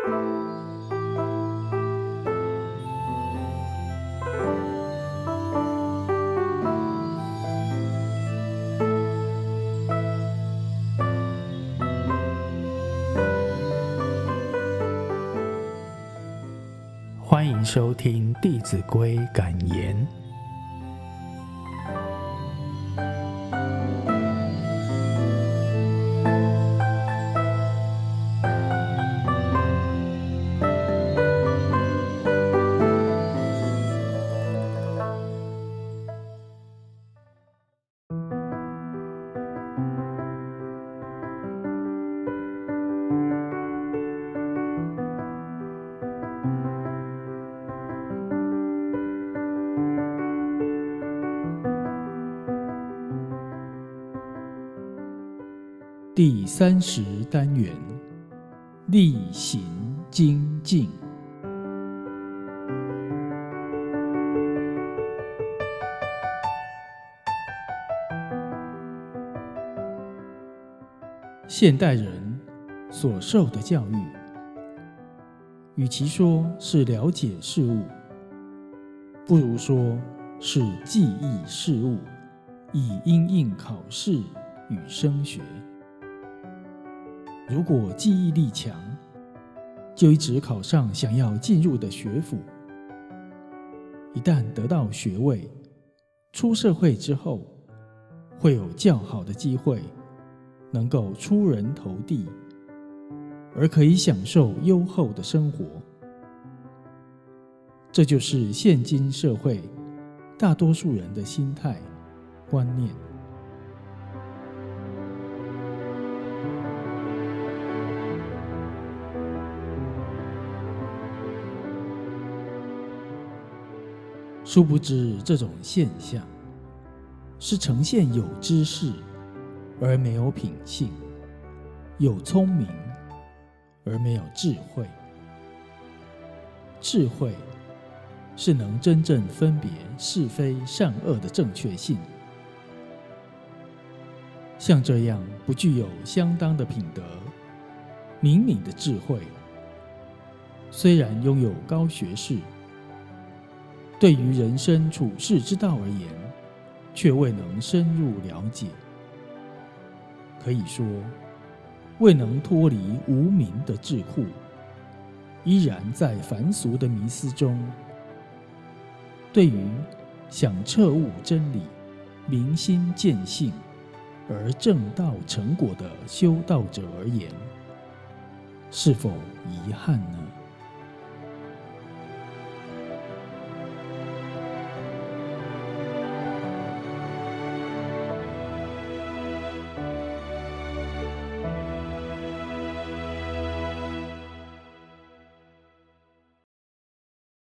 欢迎收听《弟子规》感言。第三十单元，例行精进。现代人所受的教育，与其说是了解事物，不如说是记忆事物，以因应考试与升学。如果记忆力强，就一直考上想要进入的学府。一旦得到学位，出社会之后，会有较好的机会，能够出人头地，而可以享受优厚的生活。这就是现今社会大多数人的心态观念。殊不知，这种现象是呈现有知识而没有品性，有聪明而没有智慧。智慧是能真正分别是非善恶的正确性。像这样不具有相当的品德、灵敏的智慧，虽然拥有高学识。对于人生处世之道而言，却未能深入了解，可以说未能脱离无明的桎梏，依然在凡俗的迷思中。对于想彻悟真理、明心见性而证道成果的修道者而言，是否遗憾呢？